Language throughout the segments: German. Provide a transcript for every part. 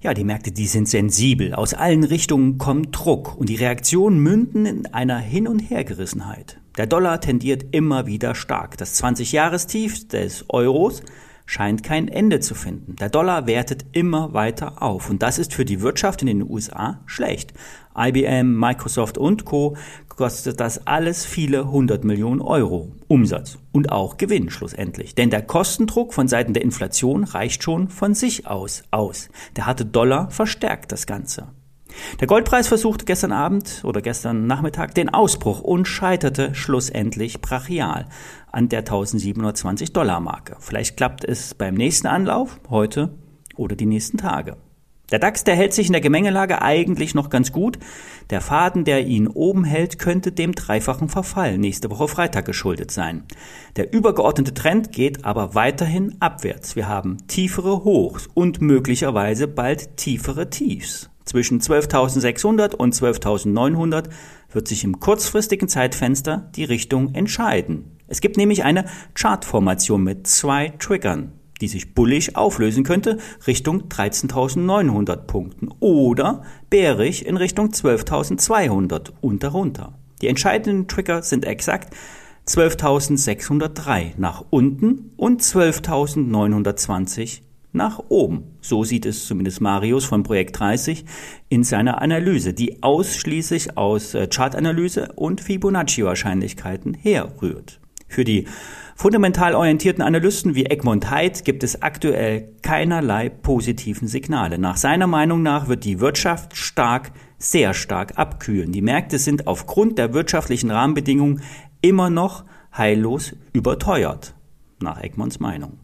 Ja, die Märkte, die sind sensibel. Aus allen Richtungen kommt Druck und die Reaktionen münden in einer Hin- und Hergerissenheit. Der Dollar tendiert immer wieder stark. Das 20-Jahrestief des Euros scheint kein Ende zu finden. Der Dollar wertet immer weiter auf und das ist für die Wirtschaft in den USA schlecht. IBM, Microsoft und Co. kostet das alles viele hundert Millionen Euro Umsatz und auch Gewinn schlussendlich. Denn der Kostendruck von Seiten der Inflation reicht schon von sich aus aus. Der harte Dollar verstärkt das Ganze. Der Goldpreis versuchte gestern Abend oder gestern Nachmittag den Ausbruch und scheiterte schlussendlich brachial an der 1720 Dollar Marke. Vielleicht klappt es beim nächsten Anlauf, heute oder die nächsten Tage. Der DAX, der hält sich in der Gemengelage eigentlich noch ganz gut. Der Faden, der ihn oben hält, könnte dem dreifachen Verfall nächste Woche Freitag geschuldet sein. Der übergeordnete Trend geht aber weiterhin abwärts. Wir haben tiefere Hochs und möglicherweise bald tiefere Tiefs. Zwischen 12.600 und 12.900 wird sich im kurzfristigen Zeitfenster die Richtung entscheiden. Es gibt nämlich eine Chartformation mit zwei Triggern, die sich bullig auflösen könnte Richtung 13.900 Punkten oder bärig in Richtung 12.200 und darunter. Die entscheidenden Trigger sind exakt 12.603 nach unten und 12.920 nach oben. So sieht es zumindest Marius von Projekt 30 in seiner Analyse, die ausschließlich aus äh, Chartanalyse und Fibonacci-Wahrscheinlichkeiten herrührt. Für die fundamental orientierten Analysten wie Egmont Heid gibt es aktuell keinerlei positiven Signale. Nach seiner Meinung nach wird die Wirtschaft stark, sehr stark abkühlen. Die Märkte sind aufgrund der wirtschaftlichen Rahmenbedingungen immer noch heillos überteuert. Nach Egmonts Meinung.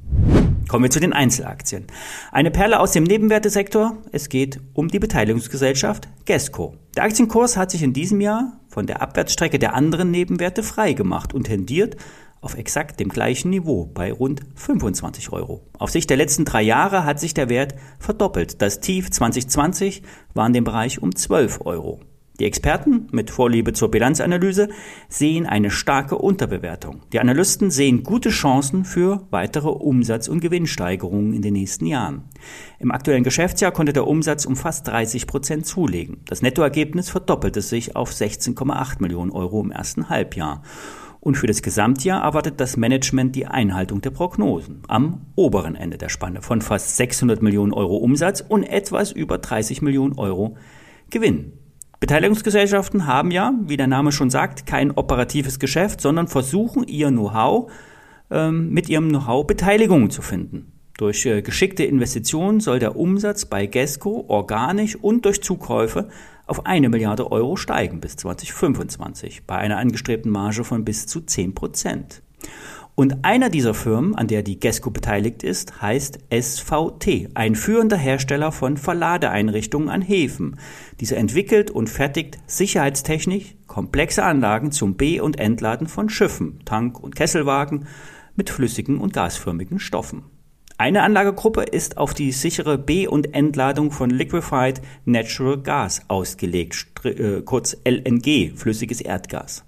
Kommen wir zu den Einzelaktien. Eine Perle aus dem Nebenwertesektor. Es geht um die Beteiligungsgesellschaft Gesco. Der Aktienkurs hat sich in diesem Jahr von der Abwärtsstrecke der anderen Nebenwerte freigemacht und tendiert auf exakt dem gleichen Niveau bei rund 25 Euro. Auf Sicht der letzten drei Jahre hat sich der Wert verdoppelt. Das Tief 2020 war in dem Bereich um 12 Euro. Die Experten mit Vorliebe zur Bilanzanalyse sehen eine starke Unterbewertung. Die Analysten sehen gute Chancen für weitere Umsatz- und Gewinnsteigerungen in den nächsten Jahren. Im aktuellen Geschäftsjahr konnte der Umsatz um fast 30 Prozent zulegen. Das Nettoergebnis verdoppelte sich auf 16,8 Millionen Euro im ersten Halbjahr. Und für das Gesamtjahr erwartet das Management die Einhaltung der Prognosen am oberen Ende der Spanne von fast 600 Millionen Euro Umsatz und etwas über 30 Millionen Euro Gewinn. Beteiligungsgesellschaften haben ja, wie der Name schon sagt, kein operatives Geschäft, sondern versuchen ihr Know-how ähm, mit ihrem Know-how Beteiligungen zu finden. Durch äh, geschickte Investitionen soll der Umsatz bei Gesco organisch und durch Zukäufe auf eine Milliarde Euro steigen bis 2025 bei einer angestrebten Marge von bis zu 10 Prozent. Und einer dieser Firmen, an der die Gesco beteiligt ist, heißt SVT, ein führender Hersteller von Verladeeinrichtungen an Häfen. Dieser entwickelt und fertigt sicherheitstechnisch komplexe Anlagen zum Be- und Entladen von Schiffen, Tank- und Kesselwagen mit flüssigen und gasförmigen Stoffen. Eine Anlagegruppe ist auf die sichere Be- und Entladung von Liquefied Natural Gas ausgelegt, äh, kurz LNG, flüssiges Erdgas.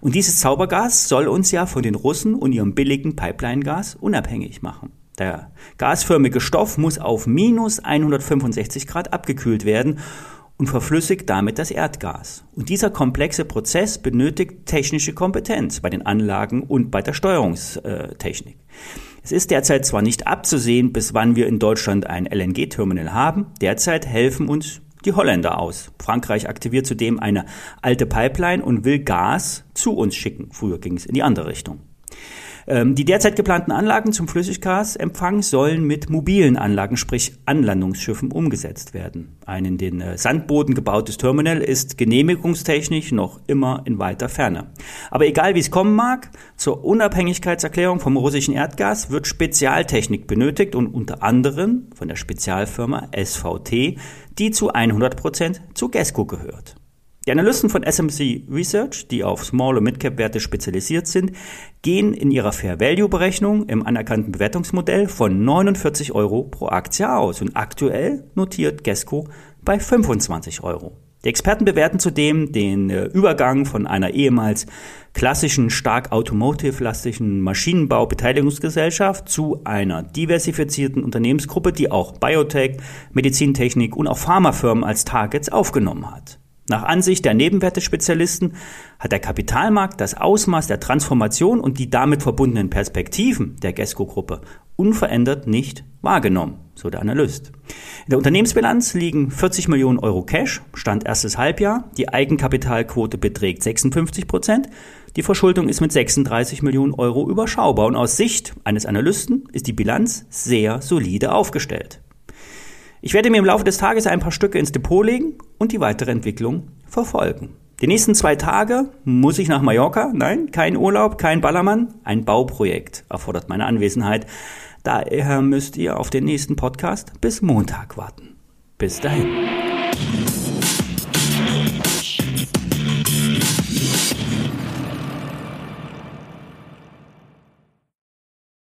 Und dieses Zaubergas soll uns ja von den Russen und ihrem billigen Pipeline-Gas unabhängig machen. Der gasförmige Stoff muss auf minus 165 Grad abgekühlt werden und verflüssigt damit das Erdgas. Und dieser komplexe Prozess benötigt technische Kompetenz bei den Anlagen und bei der Steuerungstechnik. Es ist derzeit zwar nicht abzusehen, bis wann wir in Deutschland ein LNG-Terminal haben, derzeit helfen uns die Holländer aus. Frankreich aktiviert zudem eine alte Pipeline und will Gas zu uns schicken. Früher ging es in die andere Richtung. Ähm, die derzeit geplanten Anlagen zum Flüssiggasempfang sollen mit mobilen Anlagen, sprich Anlandungsschiffen, umgesetzt werden. Ein in den äh, Sandboden gebautes Terminal ist genehmigungstechnisch noch immer in weiter Ferne. Aber egal wie es kommen mag, zur Unabhängigkeitserklärung vom russischen Erdgas wird Spezialtechnik benötigt und unter anderem von der Spezialfirma SVT, die zu 100 Prozent zu GESCO gehört. Die Analysten von SMC Research, die auf Small- und Mid-Cap-Werte spezialisiert sind, gehen in ihrer Fair-Value-Berechnung im anerkannten Bewertungsmodell von 49 Euro pro Aktie aus und aktuell notiert Gesco bei 25 Euro. Die Experten bewerten zudem den äh, Übergang von einer ehemals klassischen, stark automotive-lastischen Maschinenbau-Beteiligungsgesellschaft zu einer diversifizierten Unternehmensgruppe, die auch Biotech, Medizintechnik und auch Pharmafirmen als Targets aufgenommen hat. Nach Ansicht der Nebenwertespezialisten hat der Kapitalmarkt das Ausmaß der Transformation und die damit verbundenen Perspektiven der GESCO-Gruppe unverändert nicht wahrgenommen, so der Analyst. In der Unternehmensbilanz liegen 40 Millionen Euro Cash, Stand erstes Halbjahr. Die Eigenkapitalquote beträgt 56 Prozent. Die Verschuldung ist mit 36 Millionen Euro überschaubar und aus Sicht eines Analysten ist die Bilanz sehr solide aufgestellt. Ich werde mir im Laufe des Tages ein paar Stücke ins Depot legen und die weitere Entwicklung verfolgen. Die nächsten zwei Tage muss ich nach Mallorca. Nein, kein Urlaub, kein Ballermann. Ein Bauprojekt erfordert meine Anwesenheit. Daher müsst ihr auf den nächsten Podcast bis Montag warten. Bis dahin.